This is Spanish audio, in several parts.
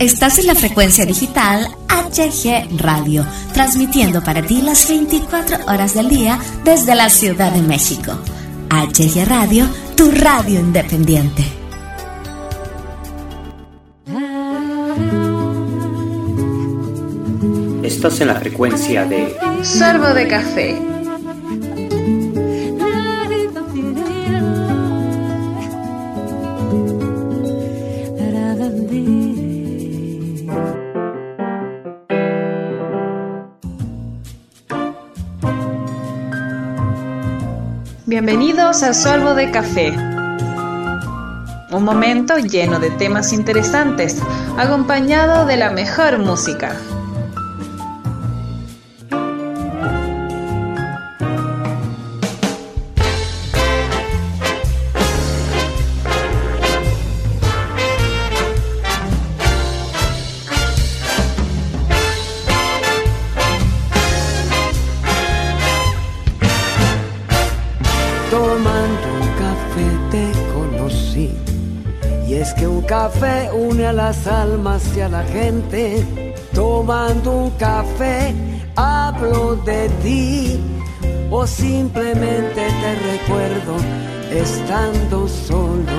Estás en la frecuencia digital HG Radio, transmitiendo para ti las 24 horas del día desde la Ciudad de México. HG Radio, tu radio independiente. Estás en la frecuencia de Sorbo de Café Bienvenidos a Solvo de Café. Un momento lleno de temas interesantes, acompañado de la mejor música. Las almas y a la gente. Tomando un café, hablo de ti. O simplemente te recuerdo estando solo.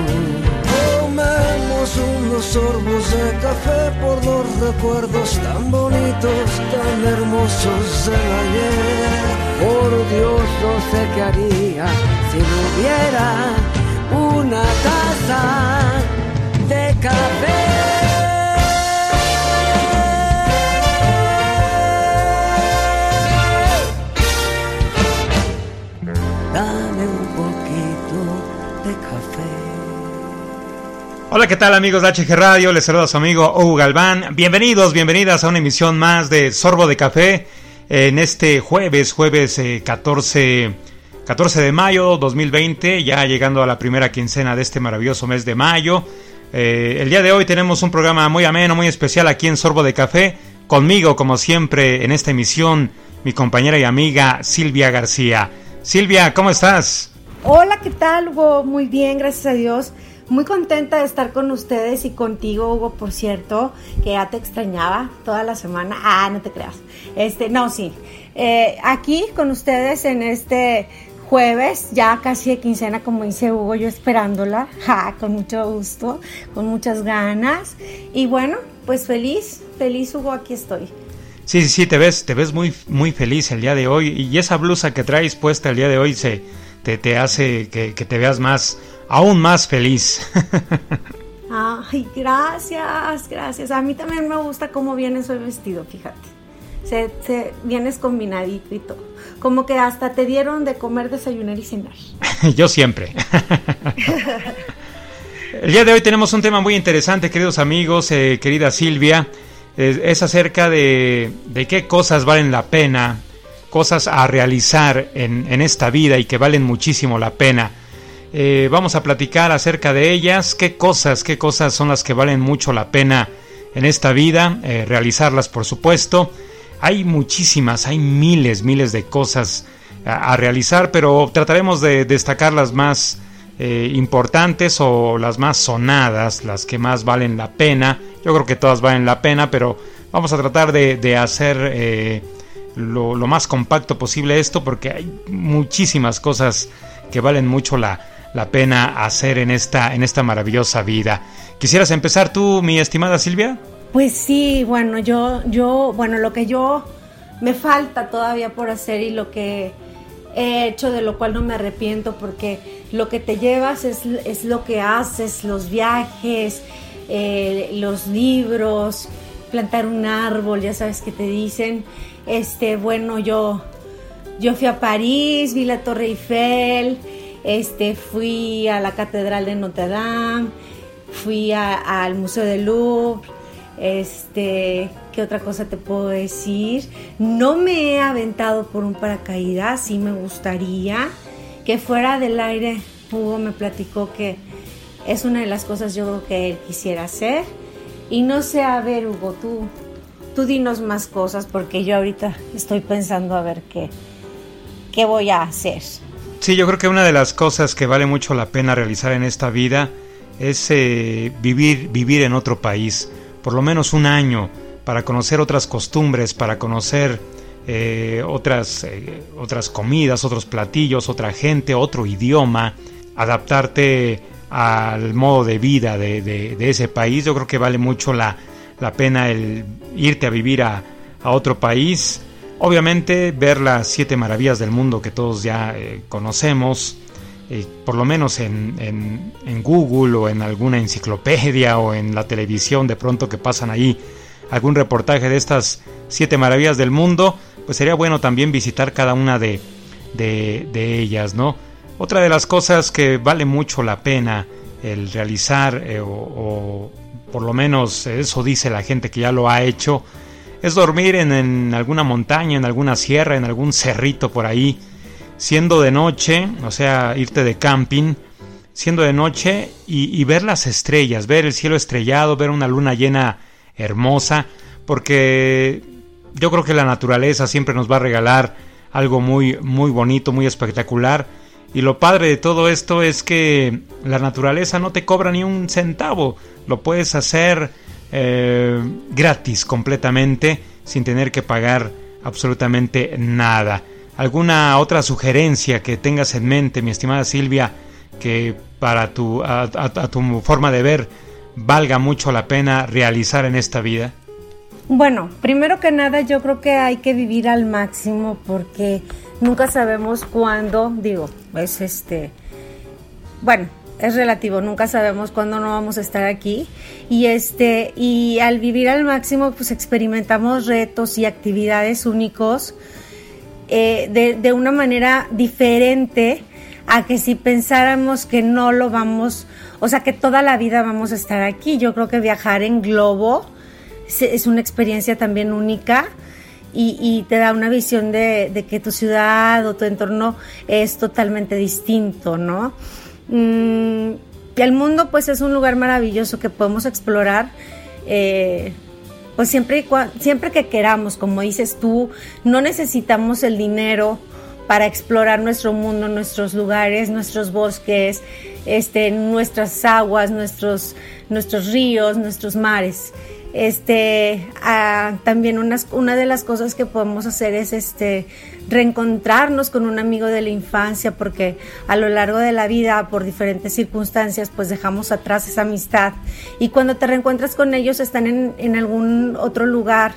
Tomemos unos sorbos de café por los recuerdos tan bonitos, tan hermosos del ayer. Por Dios, no sé qué haría si no hubiera una taza Hola, ¿qué tal amigos de HG Radio? Les saluda su amigo Hugo Galván. Bienvenidos, bienvenidas a una emisión más de Sorbo de Café en este jueves, jueves 14, eh, 14 de mayo 2020, ya llegando a la primera quincena de este maravilloso mes de mayo. Eh, el día de hoy tenemos un programa muy ameno, muy especial aquí en Sorbo de Café. Conmigo, como siempre, en esta emisión, mi compañera y amiga Silvia García. Silvia, ¿cómo estás? Hola, ¿qué tal, Hugo? Muy bien, gracias a Dios. Muy contenta de estar con ustedes y contigo, Hugo, por cierto, que ya te extrañaba toda la semana. Ah, no te creas. Este, no, sí. Eh, aquí con ustedes en este jueves, ya casi de quincena, como dice Hugo, yo esperándola, ja, con mucho gusto, con muchas ganas. Y bueno, pues feliz, feliz Hugo, aquí estoy. Sí, sí, sí, te ves, te ves muy, muy feliz el día de hoy. Y esa blusa que traes puesta el día de hoy se, te, te hace que, que te veas más, aún más feliz. Ay, gracias, gracias. A mí también me gusta cómo vienes hoy vestido, fíjate. Se, se, vienes combinadito y todo. Como que hasta te dieron de comer, desayunar y cenar. Yo siempre. El día de hoy tenemos un tema muy interesante, queridos amigos, eh, querida Silvia. Es, es acerca de, de, qué cosas valen la pena, cosas a realizar en, en esta vida y que valen muchísimo la pena. Eh, vamos a platicar acerca de ellas, qué cosas, qué cosas son las que valen mucho la pena en esta vida, eh, realizarlas por supuesto. Hay muchísimas, hay miles, miles de cosas a, realizar, pero trataremos de destacar las más eh, importantes o las más sonadas, las que más valen la pena. Yo creo que todas valen la pena, pero vamos a tratar de, hacer lo, lo más compacto posible esto porque hay muchísimas cosas que valen mucho la, la pena hacer en esta, en esta maravillosa vida. ¿Quisieras empezar tú, mi estimada Silvia? Pues sí, bueno, yo, yo, bueno, lo que yo me falta todavía por hacer y lo que he hecho, de lo cual no me arrepiento, porque lo que te llevas es, es lo que haces, los viajes, eh, los libros, plantar un árbol, ya sabes que te dicen, este, bueno, yo, yo fui a París, vi la Torre Eiffel, este, fui a la Catedral de Notre Dame, fui al Museo del Louvre, este, ¿qué otra cosa te puedo decir? No me he aventado por un paracaídas, sí me gustaría que fuera del aire. Hugo me platicó que es una de las cosas yo creo que él quisiera hacer. Y no sé, a ver, Hugo, tú, tú dinos más cosas porque yo ahorita estoy pensando a ver qué, qué voy a hacer. Sí, yo creo que una de las cosas que vale mucho la pena realizar en esta vida es eh, vivir, vivir en otro país. por lo menos un año para conocer otras costumbres, para conocer eh, otras, eh, otras comidas, otros platillos, otra gente, otro idioma, adaptarte al modo de vida de, ese país. Yo creo que vale mucho la, pena el irte a vivir a, otro país. Obviamente ver las siete maravillas del mundo que todos ya eh, conocemos, por lo menos en, Google o en alguna enciclopedia o en la televisión de pronto que pasan ahí algún reportaje de estas siete maravillas del mundo, pues sería bueno también visitar cada una de, de, ellas, ¿no? Otra de las cosas que vale mucho la pena el realizar, eh, o, por lo menos eso dice la gente que ya lo ha hecho, es dormir en, alguna montaña, en alguna sierra, en algún cerrito por ahí, siendo de noche, o sea, irte de camping, siendo de noche y, y ver las estrellas, ver el cielo estrellado, ver una luna llena hermosa, porque yo creo que la naturaleza siempre nos va a regalar algo muy, muy bonito, muy espectacular. Y lo padre de todo esto es que la naturaleza no te cobra ni un centavo. Lo puedes hacer eh, gratis completamente sin tener que pagar absolutamente nada. ¿Alguna otra sugerencia que tengas en mente, mi estimada Silvia, que para tu, a tu forma de ver valga mucho la pena realizar en esta vida? Bueno, primero que nada yo creo que hay que vivir al máximo porque nunca sabemos cuándo, digo, es este, bueno, es relativo, nunca sabemos cuándo no vamos a estar aquí y este y al vivir al máximo pues experimentamos retos y actividades únicos eh, de, de, una manera diferente a que si pensáramos que no lo vamos, o sea que toda la vida vamos a estar aquí. Yo creo que viajar en globo es una experiencia también única y, te da una visión de, que tu ciudad o tu entorno es totalmente distinto, ¿no? Mm, el mundo pues es un lugar maravilloso que podemos explorar. Eh, pues siempre, siempre que queramos, como dices tú, no necesitamos el dinero para explorar nuestro mundo, nuestros lugares, nuestros bosques, este, nuestras aguas, nuestros, nuestros ríos, nuestros mares. Este, también una de las cosas que podemos hacer es este, reencontrarnos con un amigo de la infancia, porque a lo largo de la vida, por diferentes circunstancias, pues dejamos atrás esa amistad. Y cuando te reencuentras con ellos, están en, en algún otro lugar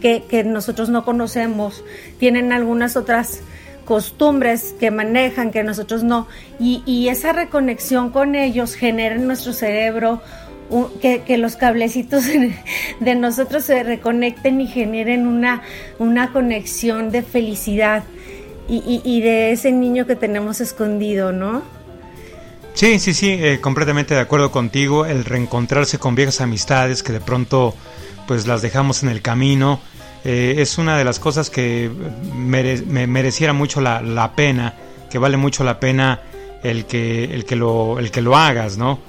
que, que nosotros no conocemos, tienen algunas otras costumbres que manejan, que nosotros no, y, y esa reconexión con ellos genera en nuestro cerebro que, los cablecitos de nosotros se reconecten y generen una, una conexión de felicidad y, de ese niño que tenemos escondido, ¿no? Sí, sí, sí, eh, completamente de acuerdo contigo. El reencontrarse con viejas amistades que de pronto pues las dejamos en el camino eh, es una de las cosas que me mereciera mucho la, la, pena, que vale mucho la pena el que, el que, lo, el que lo hagas, ¿no?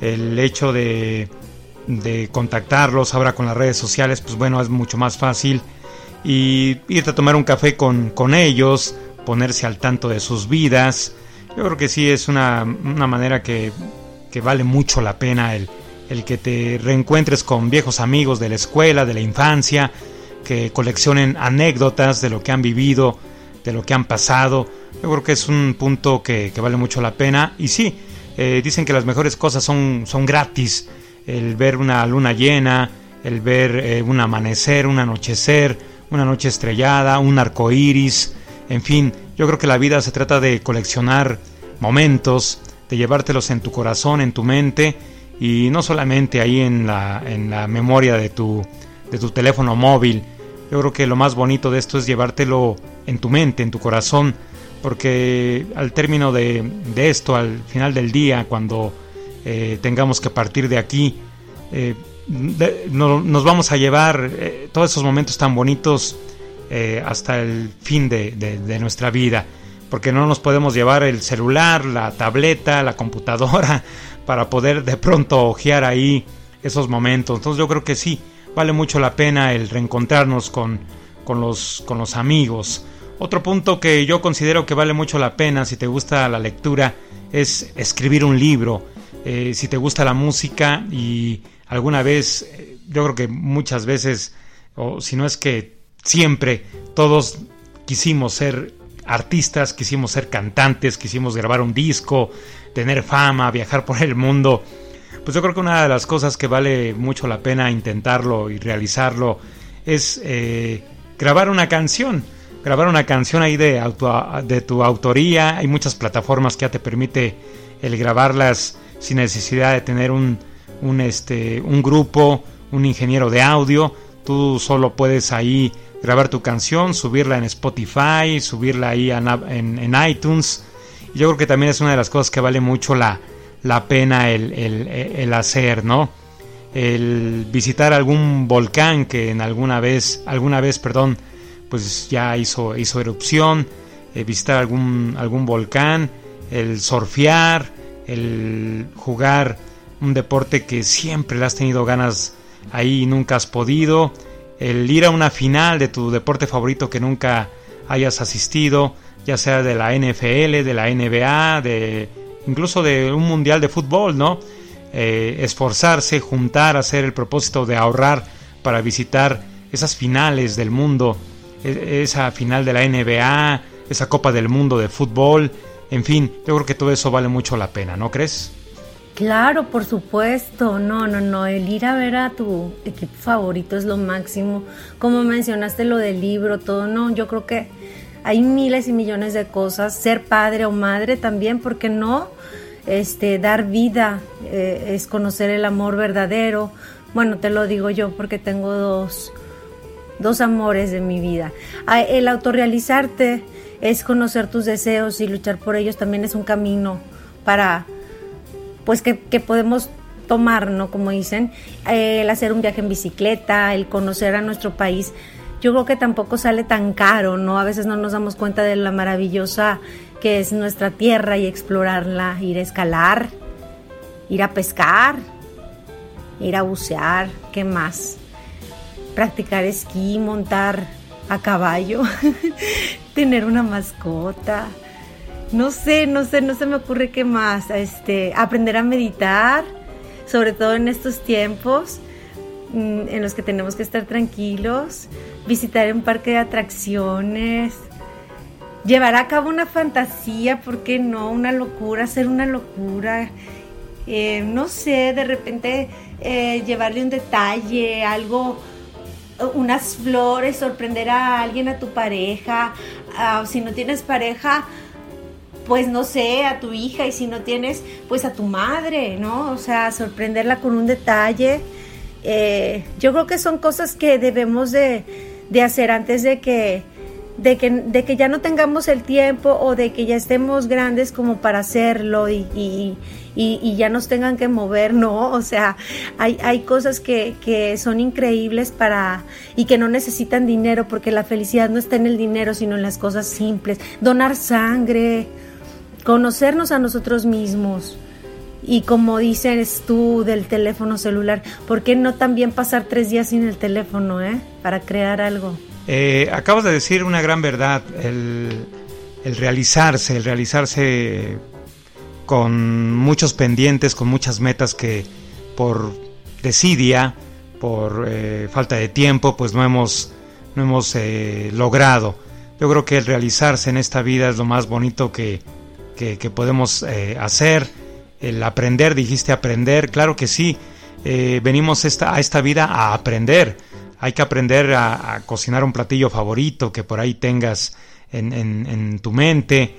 El hecho de, de contactarlos ahora con las redes sociales, pues bueno, es mucho más fácil. Y irte a tomar un café con, con ellos, ponerse al tanto de sus vidas. Yo creo que sí es una, una manera que, que, vale mucho la pena el, el que te reencuentres con viejos amigos de la escuela, de la infancia, que coleccionen anécdotas de lo que han vivido, de lo que han pasado. Yo creo que es un punto que, que vale mucho la pena. Y sí, eh, dicen que las mejores cosas son, son gratis. El ver una luna llena, el ver eh, un amanecer, un anochecer, una noche estrellada, un arco iris. En fin, yo creo que la vida se trata de coleccionar momentos, de llevártelos en tu corazón, en tu mente y no solamente ahí en la, en la memoria de tu, de tu teléfono móvil. Yo creo que lo más bonito de esto es llevártelo en tu mente, en tu corazón, porque al término de, esto, al final del día, cuando eh, tengamos que partir de aquí, eh, nos vamos a llevar eh, todos esos momentos tan bonitos hasta el fin de, nuestra vida, porque no nos podemos llevar el celular, la tableta, la computadora, para poder de pronto ojear ahí esos momentos. Entonces yo creo que sí, vale mucho la pena el reencontrarnos con, con, los, con los amigos, otro punto que yo considero que vale mucho la pena si te gusta la lectura es escribir un libro. Eh, si te gusta la música y alguna vez eh, yo creo que muchas veces, o si no es que siempre, todos quisimos ser artistas, quisimos ser cantantes, quisimos grabar un disco, tener fama, viajar por el mundo. Pues yo creo que una de las cosas que vale mucho la pena intentarlo y realizarlo es eh, grabar una canción. Grabar una canción ahí de, de tu autoría. Hay muchas plataformas que ya te permite el grabarlas sin necesidad de tener un, un, este, un grupo, un ingeniero de audio. Tú solo puedes ahí grabar tu canción, subirla en Spotify, subirla ahí en, en, iTunes. yo creo que también es una de las cosas que vale mucho la, la pena el, el, el, hacer, ¿no? El visitar algún volcán que en alguna vez, alguna vez, perdón, pues ya hizo, hizo erupción, eh, visitar algún, algún volcán, el surfear, el jugar un deporte que siempre le has tenido ganas ahí y nunca has podido, el ir a una final de tu deporte favorito que nunca hayas asistido, ya sea de la NFL, de la NBA, de incluso de un mundial de fútbol, ¿no? Eh, esforzarse, juntar, hacer el propósito de ahorrar para visitar esas finales del mundo, esa final de la NBA, esa Copa del Mundo de fútbol, en fin, yo creo que todo eso vale mucho la pena, ¿no crees? Claro, por supuesto. No, no, no. El ir a ver a tu equipo favorito es lo máximo. Como mencionaste lo del libro, todo, no. Yo creo que hay miles y millones de cosas. Ser padre o madre también, porque no? Este, dar vida eh, es conocer el amor verdadero. Bueno, te lo digo yo porque tengo dos, dos amores de mi vida. El autorrealizarte es conocer tus deseos y luchar por ellos también es un camino para, pues, que, podemos tomar, ¿no? Como dicen, el hacer un viaje en bicicleta, el conocer a nuestro país. Yo creo que tampoco sale tan caro, ¿no? A veces no nos damos cuenta de la maravillosa que es nuestra tierra y explorarla, ir a escalar, ir a pescar, ir a bucear, ¿qué más? Practicar esquí, montar a caballo, tener una mascota. No sé, no sé, no se me ocurre qué más. Este, aprender a meditar, sobre todo en estos tiempos mm, en los que tenemos que estar tranquilos, visitar un parque de atracciones, llevar a cabo una fantasía, ¿por qué no? Una locura, hacer una locura. Eh, no sé, de repente eh, llevarle un detalle, algo unas flores, sorprender a alguien, a tu pareja, si no tienes pareja, pues no sé, a tu hija y si no tienes, pues a tu madre, ¿no? O sea, sorprenderla con un detalle. Eh, yo creo que son cosas que debemos de, de hacer antes de que, de que, de que ya no tengamos el tiempo o de que ya estemos grandes como para hacerlo y, ya nos tengan que mover, no, o sea, hay, hay cosas que, que son increíbles para y que no necesitan dinero porque la felicidad no está en el dinero, sino en las cosas simples, donar sangre, conocernos a nosotros mismos. Y como dices tú del teléfono celular, ¿por qué no también pasar tres días sin el teléfono, eh? Para crear algo. Eh, acabas de decir una gran verdad, el, el realizarse, el realizarse con muchos pendientes, con muchas metas que por desidia, por eh, falta de tiempo, pues no hemos, no hemos eh, logrado. Yo creo que el realizarse en esta vida es lo más bonito que, que, podemos eh, hacer. El aprender, dijiste aprender, claro que sí. venimos esta, a esta vida a aprender. Hay que aprender a, cocinar un platillo favorito que por ahí tengas en, en, en tu mente,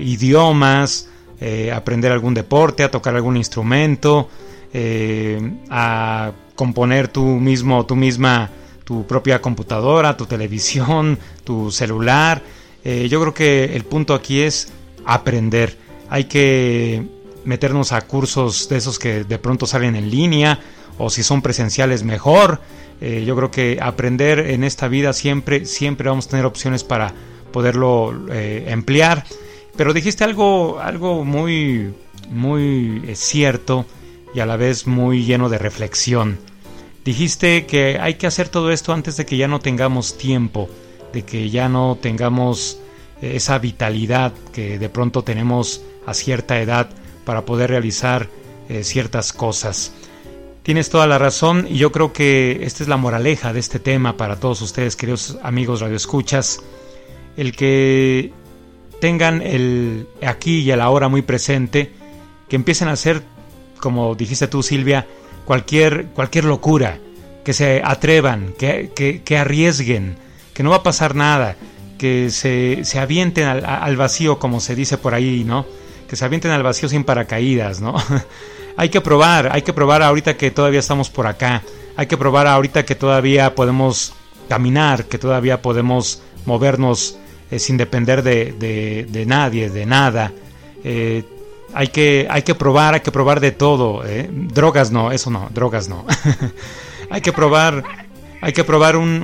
idiomas, eh, aprender algún deporte, a tocar algún instrumento, eh, a componer tú mismo, tú misma, tu propia computadora, tu televisión, tu celular. Eh, yo creo que el punto aquí es aprender. Hay que meternos a cursos de esos que de pronto salen en línea o si son presenciales mejor. yo creo que aprender en esta vida siempre, siempre vamos a tener opciones para poderlo emplear. Pero dijiste algo, algo muy, muy eh, cierto y a la vez muy lleno de reflexión. Dijiste que hay que hacer todo esto antes de que ya no tengamos tiempo, de que ya no tengamos eh, esa vitalidad que de pronto tenemos a cierta edad para poder realizar eh, ciertas cosas. Tienes toda la razón y yo creo que esta es la moraleja de este tema para todos ustedes, queridos amigos radioescuchas, el que tengan el aquí y el ahora muy presente, que empiecen a hacer, como dijiste tú Silvia, cualquier, cualquier locura, que se atrevan, que, que, arriesguen, que no va a pasar nada, que se, se avienten al, al, vacío, como se dice por ahí, ¿no? Que se avienten al vacío sin paracaídas, ¿no? hay que probar, hay que probar ahorita que todavía estamos por acá, hay que probar ahorita que todavía podemos caminar, que todavía podemos movernos eh, sin depender de, de, nadie, de nada. Eh, hay, que, hay que probar, hay que probar de todo. ¿eh? Drogas no, eso no, drogas no. hay que probar, hay que probar un,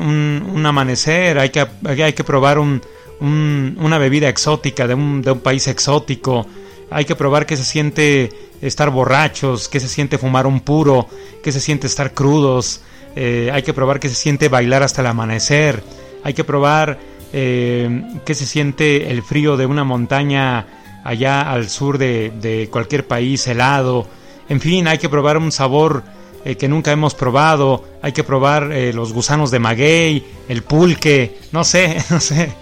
un, amanecer, hay que, hay que probar un, una bebida exótica de un, de un país exótico. Hay que probar que se siente estar borrachos, que se siente fumar un puro, que se siente estar crudos, hay que probar que se siente bailar hasta el amanecer, hay que probar eh, que se siente el frío de una montaña allá al sur de, cualquier país helado, en fin, hay que probar un sabor eh, que nunca hemos probado, hay que probar los gusanos de maguey, el pulque, no sé, no sé,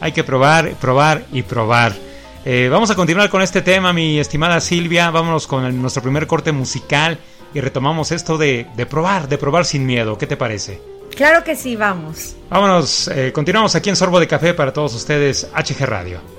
hay que probar, probar y probar. Eh, vamos a continuar con este tema, mi estimada Silvia. Vámonos con nuestro primer corte musical y retomamos esto de, probar, de probar sin miedo. ¿Qué te parece? Claro que sí, vamos. Vámonos, eh, continuamos aquí en Sorbo de Café para todos ustedes, HG Radio.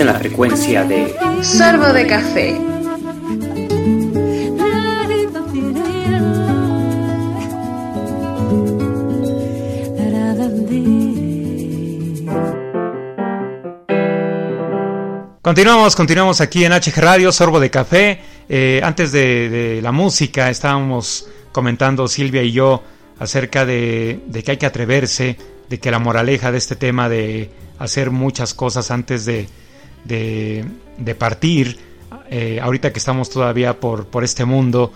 En la frecuencia de Sorbo de Café. Continuamos, continuamos aquí en HG Radio, Sorbo de Café. Eh, antes de, de, la música estábamos comentando Silvia y yo acerca de, de, que hay que atreverse, de que la moraleja de este tema de hacer muchas cosas antes de, de partir, eh, ahorita que estamos todavía por, por este mundo,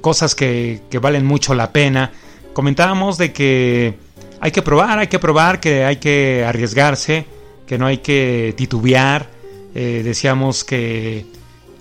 cosas que, que valen mucho la pena. Comentábamos de que hay que probar, hay que probar, que hay que arriesgarse, que no hay que titubear eh, decíamos que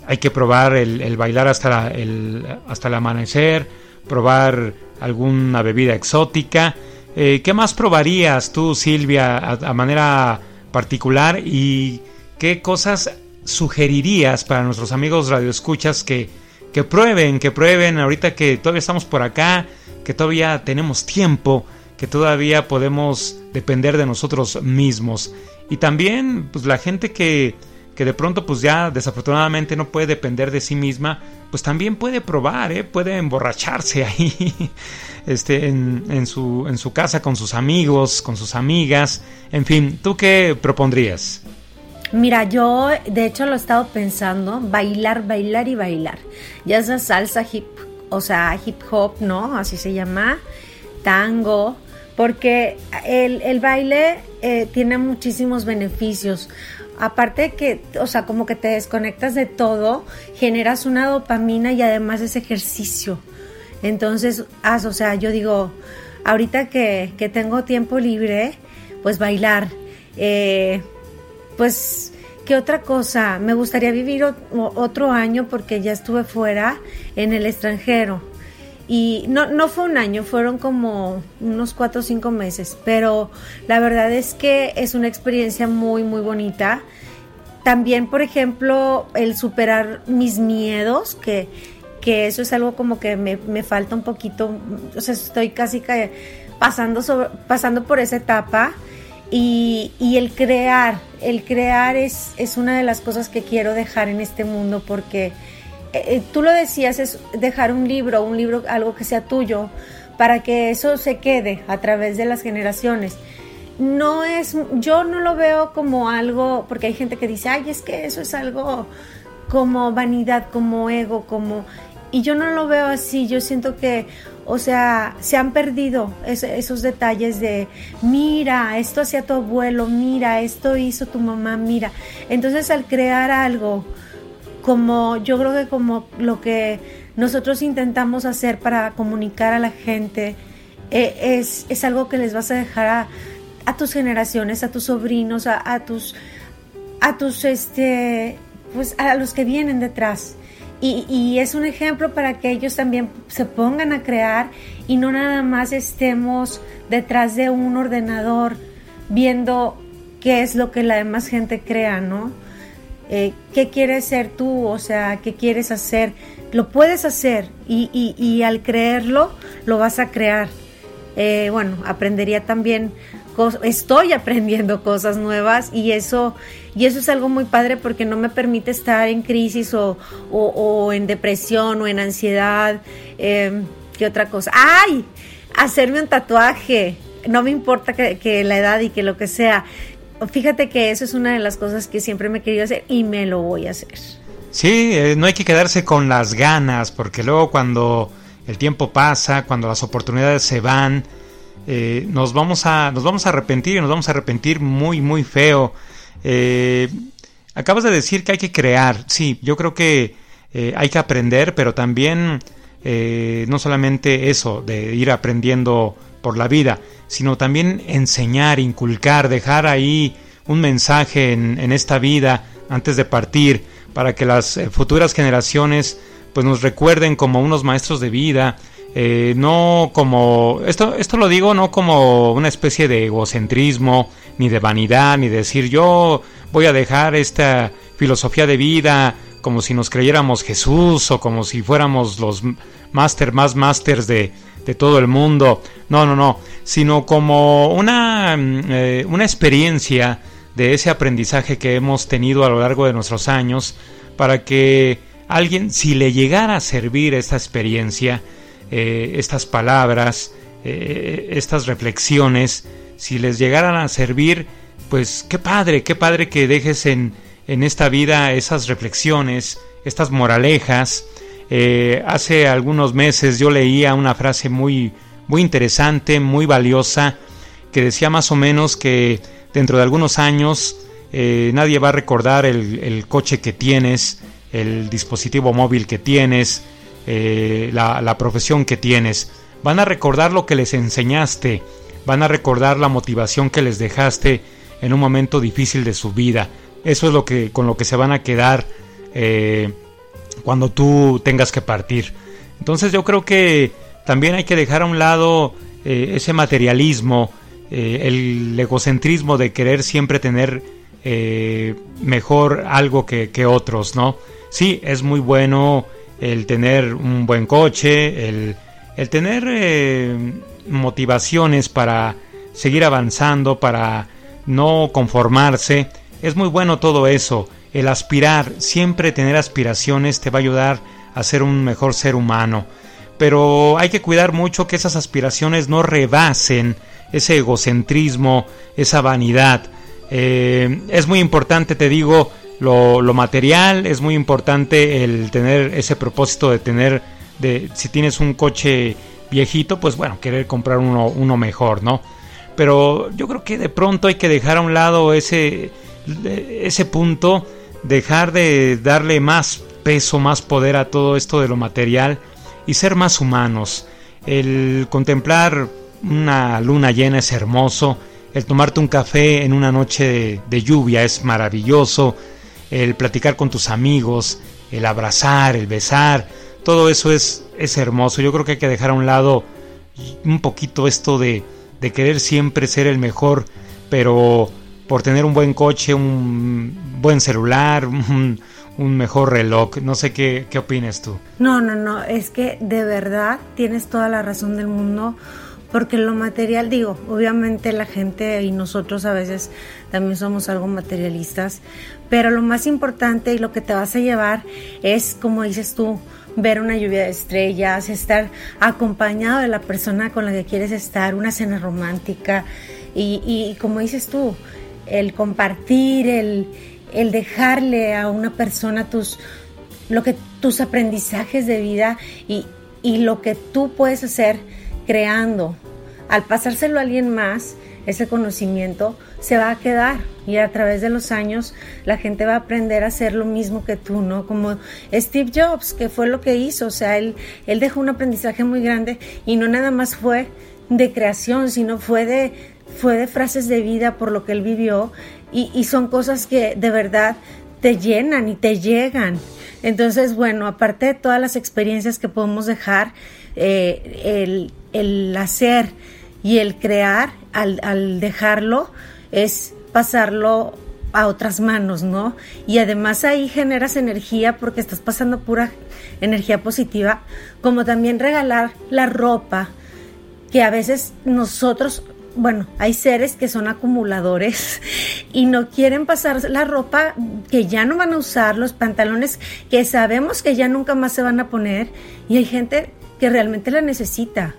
hay que probar el, bailar hasta, el, hasta el amanecer, probar alguna bebida exótica. Eh, ¿Qué más probarías tú, Silvia, a, manera particular? ¿Y qué cosas sugerirías para nuestros amigos radioescuchas que, que prueben, que prueben ahorita que todavía estamos por acá, que todavía tenemos tiempo, que todavía podemos depender de nosotros mismos? Y también, pues la gente que que de pronto pues ya desafortunadamente no puede depender de sí misma, pues también puede probar, ¿eh? puede emborracharse ahí este, en, en, su, en su casa con sus amigos, con sus amigas, en fin, ¿tú qué propondrías? Mira, yo de hecho lo he estado pensando, bailar, bailar y bailar, ya sea salsa, hip, o sea, hip hop, ¿no? Así se llama, tango, porque el, el baile eh, tiene muchísimos beneficios aparte que, o sea, como que te desconectas de todo, generas una dopamina y además es ejercicio. Entonces, haz, o sea, yo digo, ahorita que, que tengo tiempo libre, pues bailar. Eh, pues, ¿qué otra cosa? Me gustaría vivir otro año porque ya estuve fuera en el extranjero. Y no, no fue un año, fueron como unos cuatro o cinco meses, pero la verdad es que es una experiencia muy, muy bonita. También, por ejemplo, el superar mis miedos, que, que eso es algo como que me, me falta un poquito, o sea, estoy casi pasando, sobre, pasando por esa etapa. Y, el crear, el crear es, es una de las cosas que quiero dejar en este mundo porque eh, tú lo decías, es dejar un libro, un libro, algo que sea tuyo, para que eso se quede a través de las generaciones. No es, yo no lo veo como algo, porque hay gente que dice, ay, es que eso es algo como vanidad, como ego, como... Y yo no lo veo así, yo siento que, o sea, se han perdido esos detalles de, mira, esto hacía tu abuelo, mira, esto hizo tu mamá, mira. Entonces al crear algo, como yo creo que como lo que nosotros intentamos hacer para comunicar a la gente eh, es, es, algo que les vas a dejar a, tus generaciones, a tus sobrinos, a, tus a tus este pues a los que vienen detrás. Y, y, es un ejemplo para que ellos también se pongan a crear y no nada más estemos detrás de un ordenador viendo qué es lo que la demás gente crea, ¿no? Eh, qué quieres ser tú, o sea, qué quieres hacer. Lo puedes hacer y, y, al creerlo lo vas a crear. Eh, bueno, aprendería también, estoy aprendiendo cosas nuevas y eso, y eso es algo muy padre porque no me permite estar en crisis o, o, en depresión o en ansiedad. Eh, ¿Qué otra cosa? ¡Ay! Hacerme un tatuaje. No me importa que, la edad y que lo que sea Fíjate que eso es una de las cosas que siempre me he querido hacer y me lo voy a hacer. Sí, eh, no hay que quedarse con las ganas, porque luego cuando el tiempo pasa, cuando las oportunidades se van, eh, nos, vamos a, nos vamos a arrepentir y nos vamos a arrepentir muy, muy feo. Eh, acabas de decir que hay que crear. Sí, yo creo que hay que aprender, pero también no solamente eso, de ir aprendiendo por la vida, sino también enseñar, inculcar, dejar ahí un mensaje en, esta vida antes de partir, para que las eh, futuras generaciones pues nos recuerden como unos maestros de vida, eh, no como esto esto lo digo no como una especie de egocentrismo ni de vanidad ni decir yo voy a dejar esta filosofía de vida como si nos creyéramos Jesús o como si fuéramos los máster más masters de, de todo el mundo. No, no, no. Sino como una, mm, eh, una experiencia de ese aprendizaje que hemos tenido a lo largo de nuestros años para que alguien, si le llegara a servir esta experiencia, eh, estas palabras, eh, estas reflexiones, si les llegaran a servir, pues qué padre, qué padre que dejes en, en esta vida esas reflexiones, estas moralejas. Eh, hace algunos meses yo leía una frase muy, muy interesante, muy valiosa, que decía más o menos que dentro de algunos años nadie va a recordar el, el coche que tienes, el dispositivo móvil que tienes, eh, la, profesión que tienes. Van a recordar lo que les enseñaste, van a recordar la motivación que les dejaste en un momento difícil de su vida. Eso es lo que con lo que se van a quedar eh, cuando tú tengas que partir. Entonces yo creo que también hay que dejar a un lado eh, ese materialismo, el egocentrismo de querer siempre tener mejor algo que, que otros, ¿no? Sí, es muy bueno el tener un buen coche, el, tener eh, motivaciones para seguir avanzando, para no conformarse. Es muy bueno todo eso. El aspirar, siempre tener aspiraciones te va a ayudar a ser un mejor ser humano. Pero hay que cuidar mucho que esas aspiraciones no rebasen ese egocentrismo, esa vanidad. Eh, es muy importante, te digo, lo, material, es muy importante el tener ese propósito de tener, de si tienes un coche viejito, pues bueno, querer comprar uno, uno mejor, ¿no? Pero yo creo que de pronto hay que dejar a un lado ese, ese punto, dejar de darle más peso, más poder a todo esto de lo material y ser más humanos. El contemplar una luna llena es hermoso, el tomarte un café en una noche de lluvia es maravilloso, el platicar con tus amigos, el abrazar, el besar, todo eso es, es hermoso. Yo creo que hay que dejar a un lado un poquito esto de, de querer siempre ser el mejor, pero por tener un buen coche, un buen celular, un, mejor reloj. No sé qué, qué opinas tú. No, no, no, es que de verdad tienes toda la razón del mundo porque lo material, digo, obviamente la gente y nosotros a veces también somos algo materialistas, pero lo más importante y lo que te vas a llevar es, como dices tú, ver una lluvia de estrellas, estar acompañado de la persona con la que quieres estar, una cena romántica y, como dices tú, el compartir, el, el dejarle a una persona tus, lo que, tus aprendizajes de vida y, y lo que tú puedes hacer creando. Al pasárselo a alguien más, ese conocimiento se va a quedar y a través de los años la gente va a aprender a hacer lo mismo que tú, ¿no? Como Steve Jobs, que fue lo que hizo, o sea, él, él dejó un aprendizaje muy grande y no nada más fue de creación, sino fue de, fue de frases de vida por lo que él vivió y, y son cosas que de verdad te llenan y te llegan. Entonces, bueno, aparte de todas las experiencias que podemos dejar, eh, el, el, hacer y el crear, al, al dejarlo, es pasarlo a otras manos, ¿no? Y además ahí generas energía porque estás pasando pura energía positiva, como también regalar la ropa, que a veces nosotros, bueno, hay seres que son acumuladores y no quieren pasar la ropa que ya no van a usar, los pantalones que sabemos que ya nunca más se van a poner y hay gente que realmente la necesita.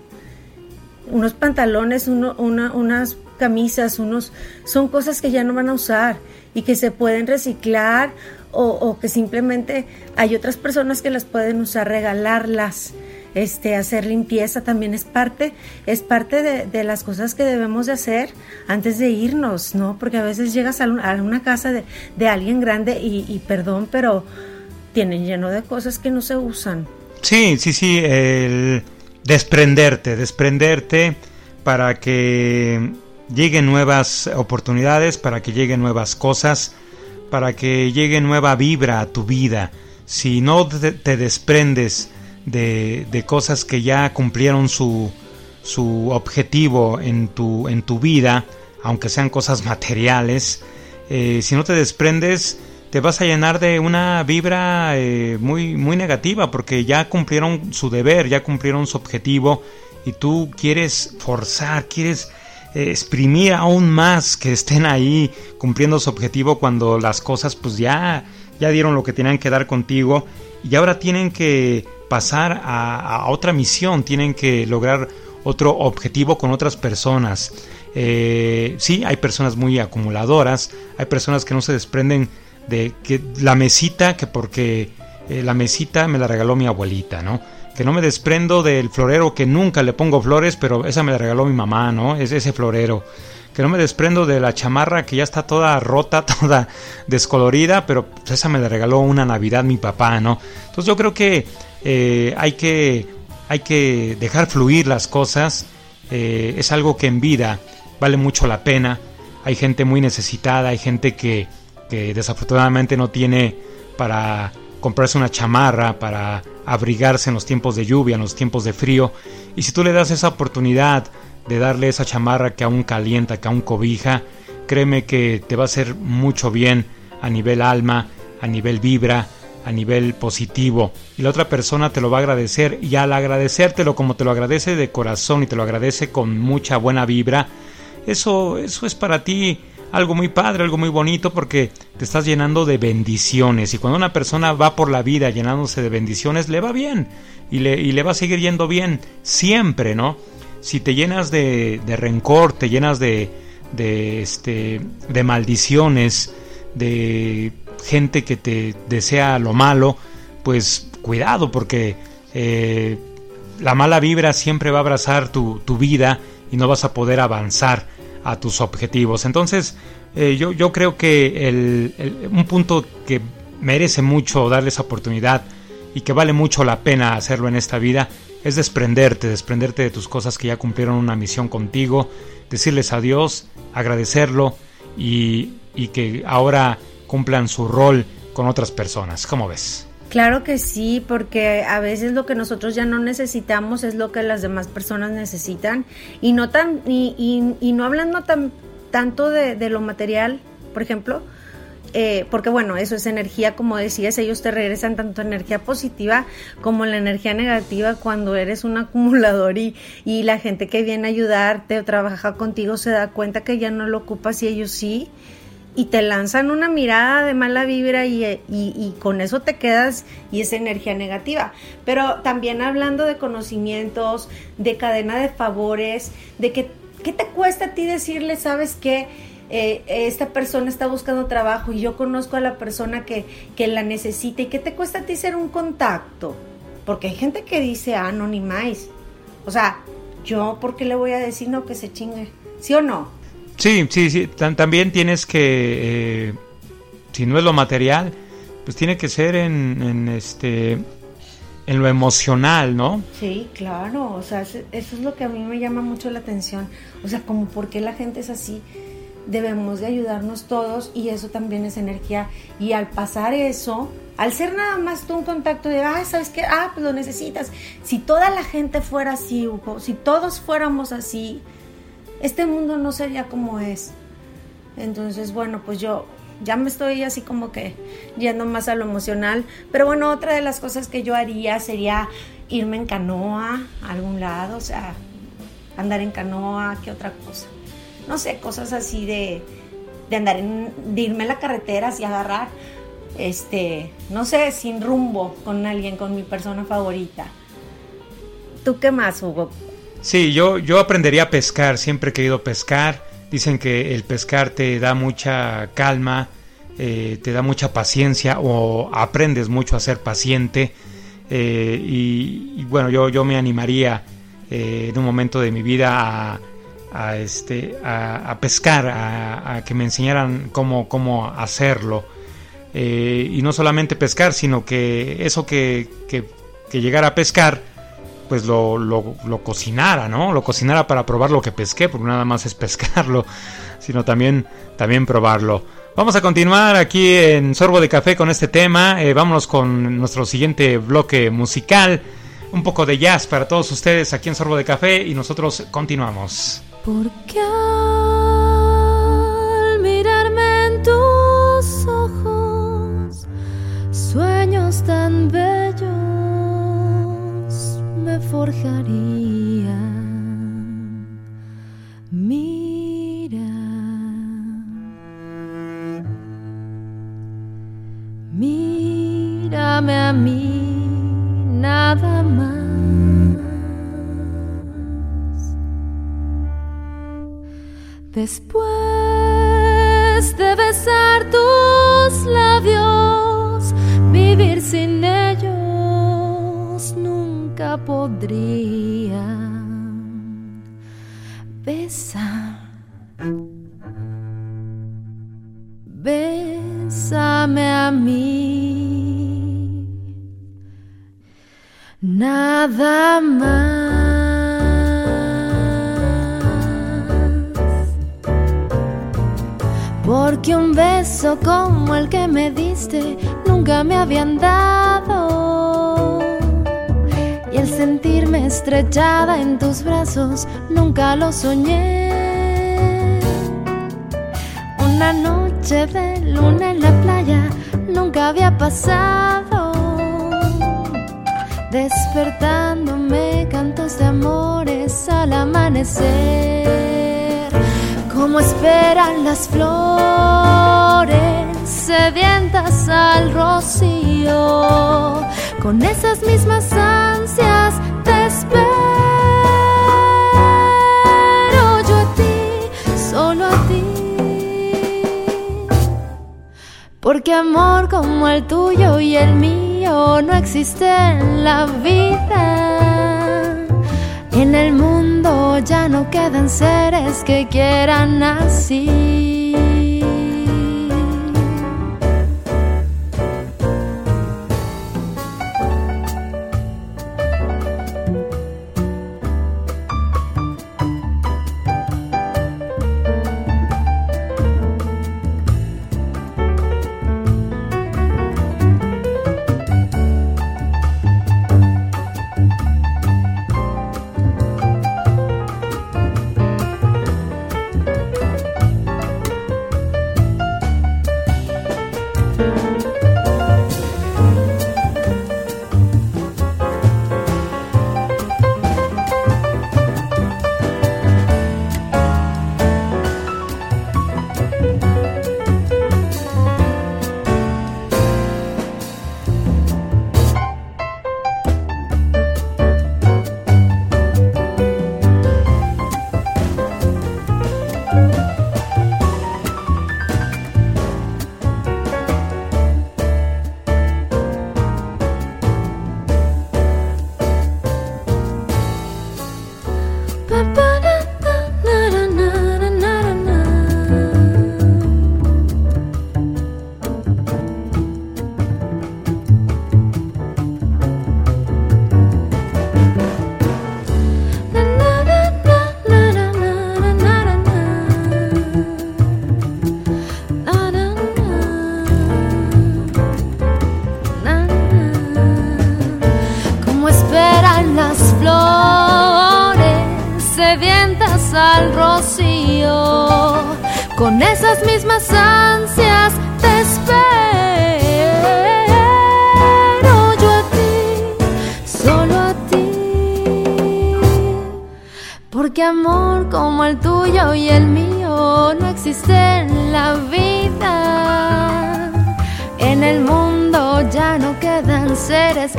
Unos pantalones, uno, una, unas camisas, unos, son cosas que ya no van a usar y que se pueden reciclar o, que simplemente hay otras personas que las pueden usar, regalarlas, este, hacer limpieza también es parte, es parte de, las cosas que debemos de hacer antes de irnos, ¿no? Porque a veces llegas a, una casa de, de alguien grande y, y, perdón, pero tienen lleno de cosas que no se usan. Sí, sí, sí, el desprenderte, desprenderte para que lleguen nuevas oportunidades, para que lleguen nuevas cosas, para que llegue nueva vibra a tu vida. Si no te, desprendes de, de, cosas que ya cumplieron su, su objetivo en tu, en tu vida, aunque sean cosas materiales, eh, si no te desprendes, te vas a llenar de una vibra eh, muy, muy negativa, porque ya cumplieron su deber, ya cumplieron su objetivo, y tú quieres forzar, quieres exprimir aún más que estén ahí cumpliendo su objetivo cuando las cosas pues ya, ya dieron lo que tenían que dar contigo y ahora tienen que pasar a, otra misión, tienen que lograr otro objetivo con otras personas. Eh, sí, hay personas muy acumuladoras, hay personas que no se desprenden de que la mesita, que porque eh, la mesita me la regaló mi abuelita, ¿no? Que no me desprendo del florero que nunca le pongo flores, pero esa me la regaló mi mamá, ¿no? Es ese florero. Que no me desprendo de la chamarra que ya está toda rota, toda descolorida, pero pues, esa me la regaló una Navidad mi papá, ¿no? Entonces yo creo que eh, hay que hay que dejar fluir las cosas. Eh, es algo que en vida vale mucho la pena. Hay gente muy necesitada, hay gente que, que desafortunadamente no tiene para comprarse una chamarra, para abrigarse en los tiempos de lluvia, en los tiempos de frío. Y si tú le das esa oportunidad de darle esa chamarra que aún calienta, que aún cobija, créeme que te va a hacer mucho bien a nivel alma, a nivel vibra, a nivel positivo. Y la otra persona te lo va a agradecer. Y al agradecértelo como te lo agradece de corazón y te lo agradece con mucha buena vibra, eso, eso es para ti algo muy padre, algo muy bonito porque te estás llenando de bendiciones y cuando una persona va por la vida llenándose de bendiciones le va bien y le, y le va a seguir yendo bien siempre, ¿no? Si te llenas de, rencor, te llenas este, de maldiciones, de gente que te desea lo malo, pues cuidado porque eh, la mala vibra siempre va a abrazar tu vida y no vas a poder avanzar a tus objetivos. Entonces, eh, yo, yo, creo que el, un punto que merece mucho darle esa oportunidad y que vale mucho la pena hacerlo en esta vida es desprenderte, desprenderte de tus cosas que ya cumplieron una misión contigo, decirles adiós, agradecerlo y, y que ahora cumplan su rol con otras personas. ¿Cómo ves? Claro que sí, porque a veces lo que nosotros ya no necesitamos es lo que las demás personas necesitan. Y no tan y, y, no hablando tan tanto de, de lo material, por ejemplo, eh, porque bueno, eso es energía, como decías, ellos te regresan tanto energía positiva como la energía negativa cuando eres un acumulador y, y la gente que viene a ayudarte o trabaja contigo se da cuenta que ya no lo ocupas y ellos sí y te lanzan una mirada de mala vibra y, con eso te quedas y es energía negativa. Pero también hablando de conocimientos, de cadena de favores, de que, ¿qué te cuesta a ti decirle, sabes qué? Eh, esta persona está buscando trabajo y yo conozco a la persona que, que la necesita y qué te cuesta a ti ser un contacto. Porque hay gente que dice anonimáis. O sea, yo, ¿por qué le voy a decir no que se chingue? ¿Sí o no? Sí, sí, sí. también tienes que, eh, si no es lo material, pues tiene que ser en, en, este, en lo emocional, ¿no? Sí, claro. O sea, eso es lo que a mí me llama mucho la atención. O sea, como por qué la gente es así. Debemos de ayudarnos todos y eso también es energía. Y al pasar eso, al ser nada más tú un contacto de, ah, ¿sabes qué? Ah, pues lo necesitas. Si toda la gente fuera así, Hugo, si todos fuéramos así, este mundo no sería como es. Entonces, bueno, pues yo ya me estoy así como que yendo más a lo emocional. Pero bueno, otra de las cosas que yo haría sería irme en canoa a algún lado, o sea, andar en canoa, ¿qué otra cosa? No sé, cosas así de, de andar en, de irme a la carretera y agarrar, este, no sé, sin rumbo con alguien, con mi persona favorita. ¿Tú qué más, Hugo? Sí, yo, yo aprendería a pescar, siempre he querido pescar. Dicen que el pescar te da mucha calma, eh, te da mucha paciencia o aprendes mucho a ser paciente. Eh, y, bueno, yo, yo me animaría eh, en un momento de mi vida a, este, a, pescar, a, que me enseñaran cómo, cómo hacerlo. y no solamente pescar, sino que eso que, que, que llegara a pescar, pues lo, lo, lo, cocinara, ¿no? Lo cocinara para probar lo que pesqué, porque nada más es pescarlo, sino también, también probarlo. Vamos a continuar aquí en Sorbo de Café con este tema. Eh, vámonos con nuestro siguiente bloque musical. Un poco de jazz para todos ustedes aquí en Sorbo de Café y nosotros continuamos. Porque al mirarme en tus ojos, sueños tan bellos forjaría. Mira. Mírame a mí nada más. Después de besar tus labios vivir sin ellos nunca podría. Besar. Bésame a mí. Nada más. Porque un beso como el que me diste nunca me habían dado. Sentirme estrechada en tus brazos nunca lo soñé. Una noche de luna en la playa nunca había pasado. Despertándome cantos de amores al amanecer como esperan las flores sedientas al rocío, con esas mismas te yo a ti, solo a ti, porque amor como el tuyo y el mío no existe en la vida, en el mundo ya no quedan seres que quieran así.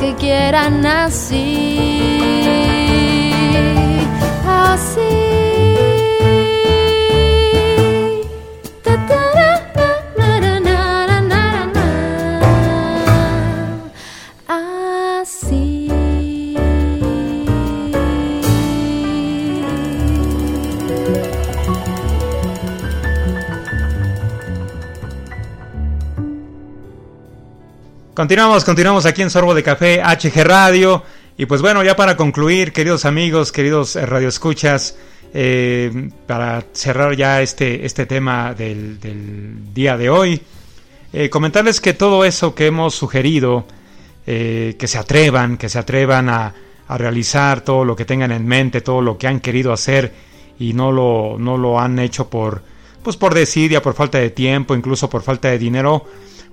que quieran. Continuamos, continuamos aquí en Sorbo de Café HG Radio. Y pues bueno, ya para concluir, queridos amigos, queridos eh, radioescuchas, eh, para cerrar ya este, este tema del, día de hoy, eh, comentarles que todo eso que hemos sugerido, que se atrevan, que se atrevan a, a, realizar todo lo que tengan en mente, todo lo que han querido hacer y no lo, no lo han hecho por, pues por desidia, por falta de tiempo, incluso por falta de dinero,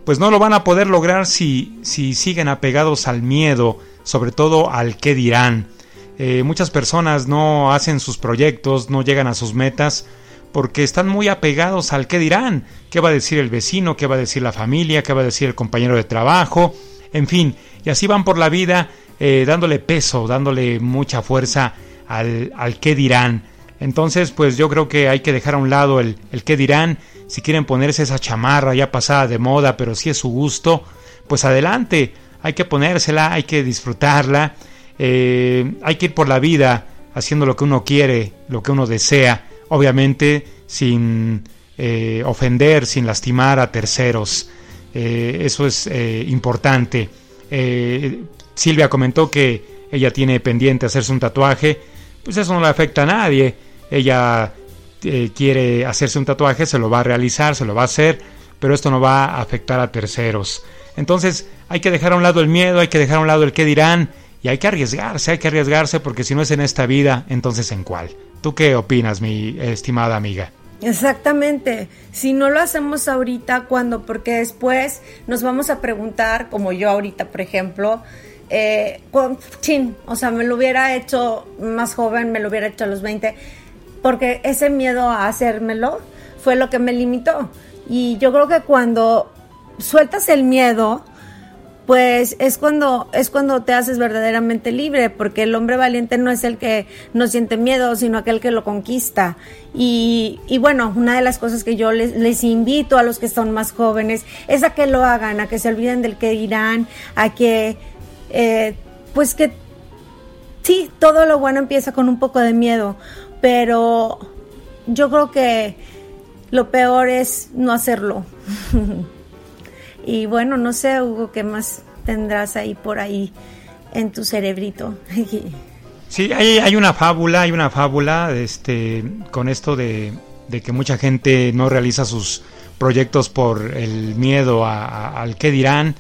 pues no lo van a poder lograr si, si siguen apegados al miedo, sobre todo al qué dirán. Eh, muchas personas no hacen sus proyectos, no llegan a sus metas, porque están muy apegados al qué dirán, qué va a decir el vecino, qué va a decir la familia, qué va a decir el compañero de trabajo, en fin, y así van por la vida eh, dándole peso, dándole mucha fuerza al, al qué dirán. Entonces, pues yo creo que hay que dejar a un lado el, el qué dirán. Si quieren ponerse esa chamarra ya pasada de moda, pero si es su gusto, pues adelante. Hay que ponérsela, hay que disfrutarla. Eh, hay que ir por la vida haciendo lo que uno quiere, lo que uno desea. Obviamente sin eh, ofender, sin lastimar a terceros. Eh, eso es importante. Silvia comentó que ella tiene pendiente hacerse un tatuaje. Pues eso no le afecta a nadie ella eh, quiere hacerse un tatuaje, se lo va a realizar, se lo va a hacer, pero esto no va a afectar a terceros. Entonces hay que dejar a un lado el miedo, hay que dejar a un lado el qué dirán y hay que arriesgarse, hay que arriesgarse porque si no es en esta vida, entonces en cuál. ¿Tú qué opinas, mi estimada amiga? Exactamente. Si no lo hacemos ahorita, ¿cuándo? Porque después nos vamos a preguntar, como yo ahorita, por ejemplo, eh, chin, o sea, me lo hubiera hecho más joven, me lo hubiera hecho a los 20 porque ese miedo a hacérmelo fue lo que me limitó. Y yo creo que cuando sueltas el miedo, pues es cuando es cuando te haces verdaderamente libre, porque el hombre valiente no es el que no siente miedo, sino aquel que lo conquista. Y, y bueno, una de las cosas que yo les, invito a los que son más jóvenes es a que lo hagan, a que se olviden del que dirán, a que, eh, pues que sí, todo lo bueno empieza con un poco de miedo, pero yo creo que lo peor es no hacerlo. y bueno, no sé, Hugo, ¿qué más tendrás ahí por ahí en tu cerebrito? sí, hay, hay, una fábula, hay una fábula este, con esto de, que mucha gente no realiza sus proyectos por el miedo al qué dirán,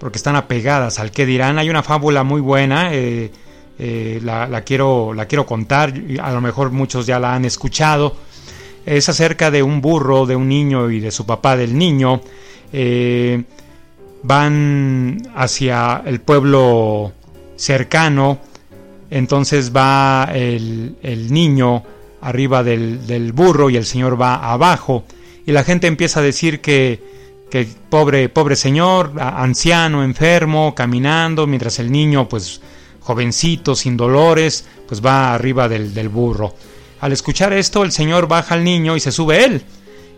porque están apegadas al qué dirán. Hay una fábula muy buena. Eh, eh, la, quiero, la quiero contar, a lo mejor muchos ya la han escuchado. Es acerca de un burro, de un niño y de su papá del niño. Eh, van hacia el pueblo cercano, entonces va el, niño arriba del, burro y el señor va abajo. Y la gente empieza a decir que, que pobre, pobre señor, anciano, enfermo, caminando, mientras el niño pues jovencito, sin dolores, pues va arriba del, burro. Al escuchar esto, el señor baja al niño y se sube él.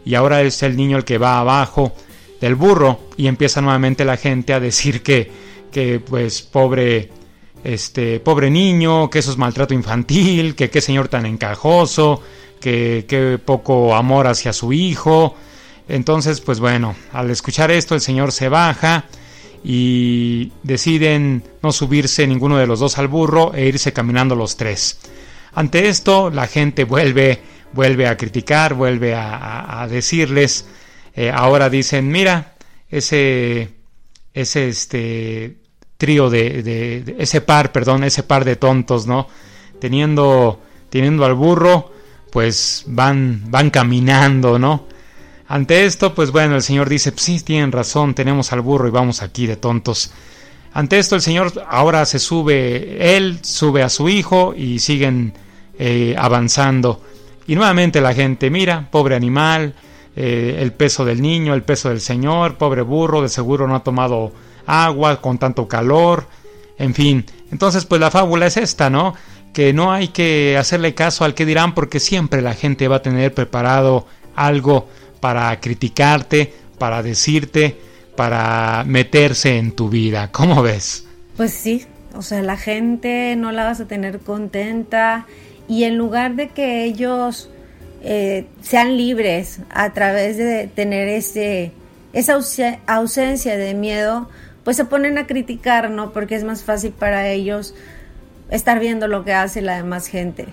Y ahora es el niño el que va abajo del burro y empieza nuevamente la gente a decir que, que pues pobre, este, pobre niño, que eso es maltrato infantil, que qué señor tan encajoso, que qué poco amor hacia su hijo. Entonces, pues bueno, al escuchar esto, el señor se baja y deciden no subirse ninguno de los dos al burro e irse caminando los tres. Ante esto, la gente vuelve, vuelve a criticar, vuelve a, decirles, eh, ahora dicen, mira, ese, ese este trío de, ese par, perdón, ese par de tontos, ¿no? Teniendo, teniendo al burro, pues van, van caminando, ¿no? Ante esto, pues bueno, el Señor dice, pues sí, tienen razón, tenemos al burro y vamos aquí de tontos. Ante esto el Señor ahora se sube, él sube a su hijo y siguen eh, avanzando. Y nuevamente la gente, mira, pobre animal, eh, el peso del niño, el peso del Señor, pobre burro, de seguro no ha tomado agua con tanto calor, en fin. Entonces, pues la fábula es esta, ¿no? Que no hay que hacerle caso al que dirán porque siempre la gente va a tener preparado algo para criticarte, para decirte, para meterse en tu vida. ¿Cómo ves? Pues sí, o sea, la gente no la vas a tener contenta y en lugar de que ellos eh, sean libres a través de tener ese, esa ausencia de miedo, pues se ponen a criticar, ¿no? Porque es más fácil para ellos estar viendo lo que hace la demás gente.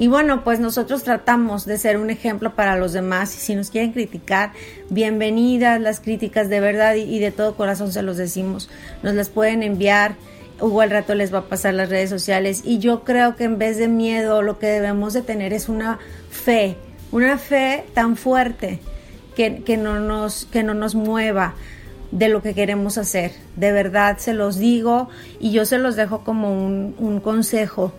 Y bueno, pues nosotros tratamos de ser un ejemplo para los demás y si nos quieren criticar, bienvenidas las críticas de verdad y, de todo corazón se los decimos. Nos las pueden enviar. Hugo al rato les va a pasar las redes sociales y yo creo que en vez de miedo lo que debemos de tener es una fe, una fe tan fuerte que, no, nos, que no nos mueva de lo que queremos hacer. De verdad se los digo y yo se los dejo como un, un consejo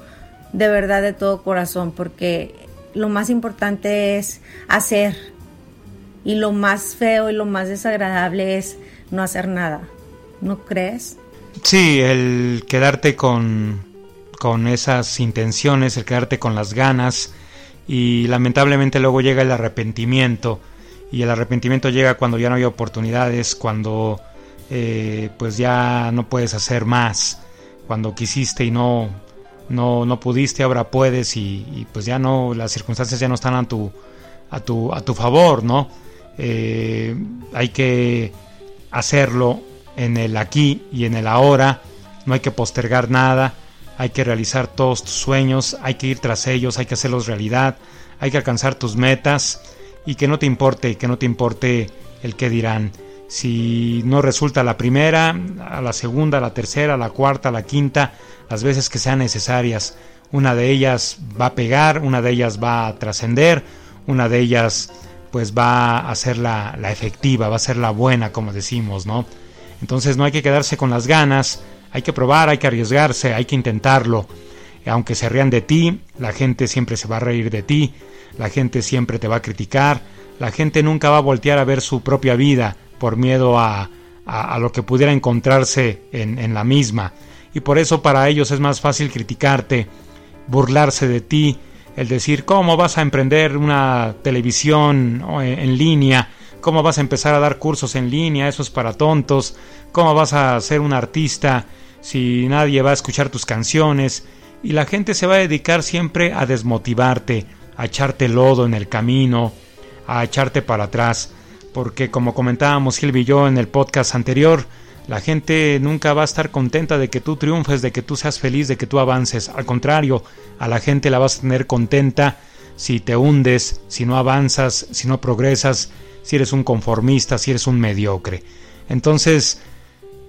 de verdad de todo corazón, porque lo más importante es hacer y lo más feo y lo más desagradable es no hacer nada. ¿No crees? Sí, el quedarte con, con esas intenciones, el quedarte con las ganas y lamentablemente luego llega el arrepentimiento y el arrepentimiento llega cuando ya no hay oportunidades, cuando eh, pues ya no puedes hacer más, cuando quisiste y no, no, no pudiste, ahora puedes y, pues ya no, las circunstancias ya no están a tu, a tu, a tu favor, ¿no? Eh, hay que hacerlo en el aquí y en el ahora, no hay que postergar nada, hay que realizar todos tus sueños, hay que ir tras ellos, hay que hacerlos realidad, hay que alcanzar tus metas y que no te importe, que no te importe el que dirán. Si no resulta la primera, a la segunda, la tercera, la cuarta, la quinta, las veces que sean necesarias. Una de ellas va a pegar, una de ellas va a trascender, una de ellas pues va a ser la, la efectiva, va a ser la buena, como decimos, ¿no? Entonces no hay que quedarse con las ganas, hay que probar, hay que arriesgarse, hay que intentarlo. Aunque se rían de ti, la gente siempre se va a reír de ti, la gente siempre te va a criticar, la gente nunca va a voltear a ver su propia vida por miedo a, a, lo que pudiera encontrarse en, en la misma. Y por eso para ellos es más fácil criticarte, burlarse de ti, el decir cómo vas a emprender una televisión en línea, cómo vas a empezar a dar cursos en línea, eso es para tontos, cómo vas a ser un artista si nadie va a escuchar tus canciones, y la gente se va a dedicar siempre a desmotivarte, a echarte lodo en el camino, a echarte para atrás, porque como comentábamos Silvia y yo en el podcast anterior, la gente nunca va a estar contenta de que tú triunfes, de que tú seas feliz, de que tú avances. Al contrario, a la gente la vas a tener contenta si te hundes, si no avanzas, si no progresas, si eres un conformista, si eres un mediocre. Entonces,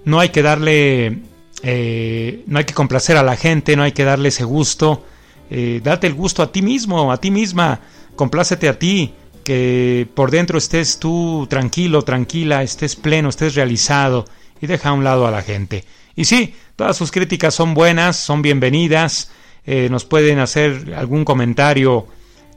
no hay que darle, eh, no hay que complacer a la gente, no hay que darle ese gusto. Eh, date el gusto a ti mismo, a ti misma, complácete a ti, que por dentro estés tú tranquilo, tranquila, estés pleno, estés realizado y deja a un lado a la gente. Y sí, todas sus críticas son buenas, son bienvenidas, eh, nos pueden hacer algún comentario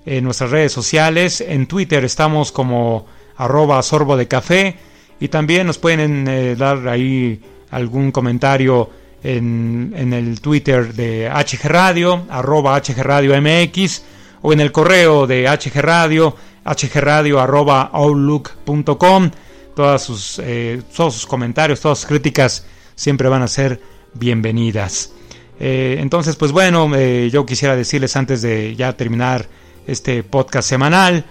en nuestras redes sociales, en Twitter estamos como arroba sorbo de café. Y también nos pueden eh, dar ahí algún comentario en, en, el Twitter de HG Radio, arroba HG Radio MX o en el correo de HG Radio, hgradio arroba outlook.com todas sus, eh, todos sus comentarios, todas sus críticas siempre van a ser bienvenidas. Eh, entonces, pues bueno, eh, yo quisiera decirles antes de ya terminar este podcast semanal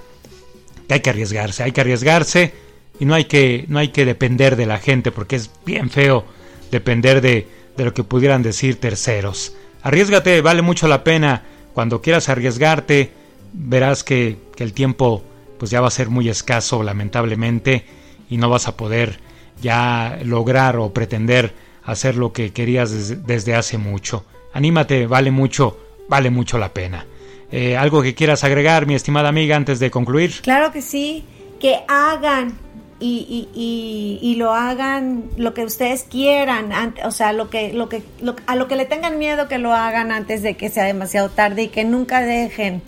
que hay que arriesgarse, hay que arriesgarse y no hay que, no hay que depender de la gente porque es bien feo depender de, de lo que pudieran decir terceros. Arriesgate, vale mucho la pena. Cuando quieras arriesgarte, verás que, que el tiempo pues ya va a ser muy escaso, lamentablemente y no vas a poder ya lograr o pretender hacer lo que querías desde, hace mucho. Anímate, vale mucho, vale mucho la pena. Eh, ¿Algo que quieras agregar, mi estimada amiga, antes de concluir? Claro que sí, que hagan y, y, y, lo hagan lo que ustedes quieran, o sea, lo que, lo que, a lo que le tengan miedo que lo hagan antes de que sea demasiado tarde y que nunca dejen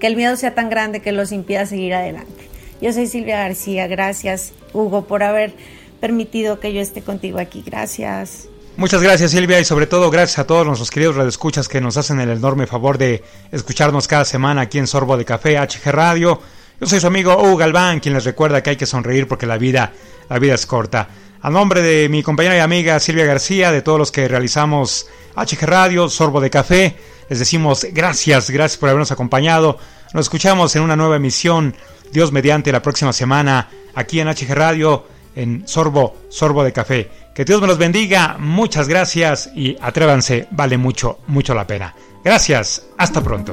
que el miedo sea tan grande que los impida seguir adelante. Yo soy Silvia García, gracias Hugo por haber permitido que yo esté contigo aquí, gracias. Muchas gracias Silvia y sobre todo gracias a todos nuestros queridos radioescuchas que nos hacen el enorme favor de escucharnos cada semana aquí en Sorbo de Café HG Radio. Yo soy su amigo Hugo Galván, quien les recuerda que hay que sonreír porque la vida, la vida es corta. A nombre de mi compañera y amiga Silvia García, de todos los que realizamos HG Radio, Sorbo de Café, les decimos gracias, gracias por habernos acompañado. Nos escuchamos en una nueva emisión Dios mediante la próxima semana aquí en HG Radio en Sorbo, Sorbo de Café. Que Dios me los bendiga, muchas gracias y atrévanse, vale mucho, mucho la pena. Gracias, hasta pronto.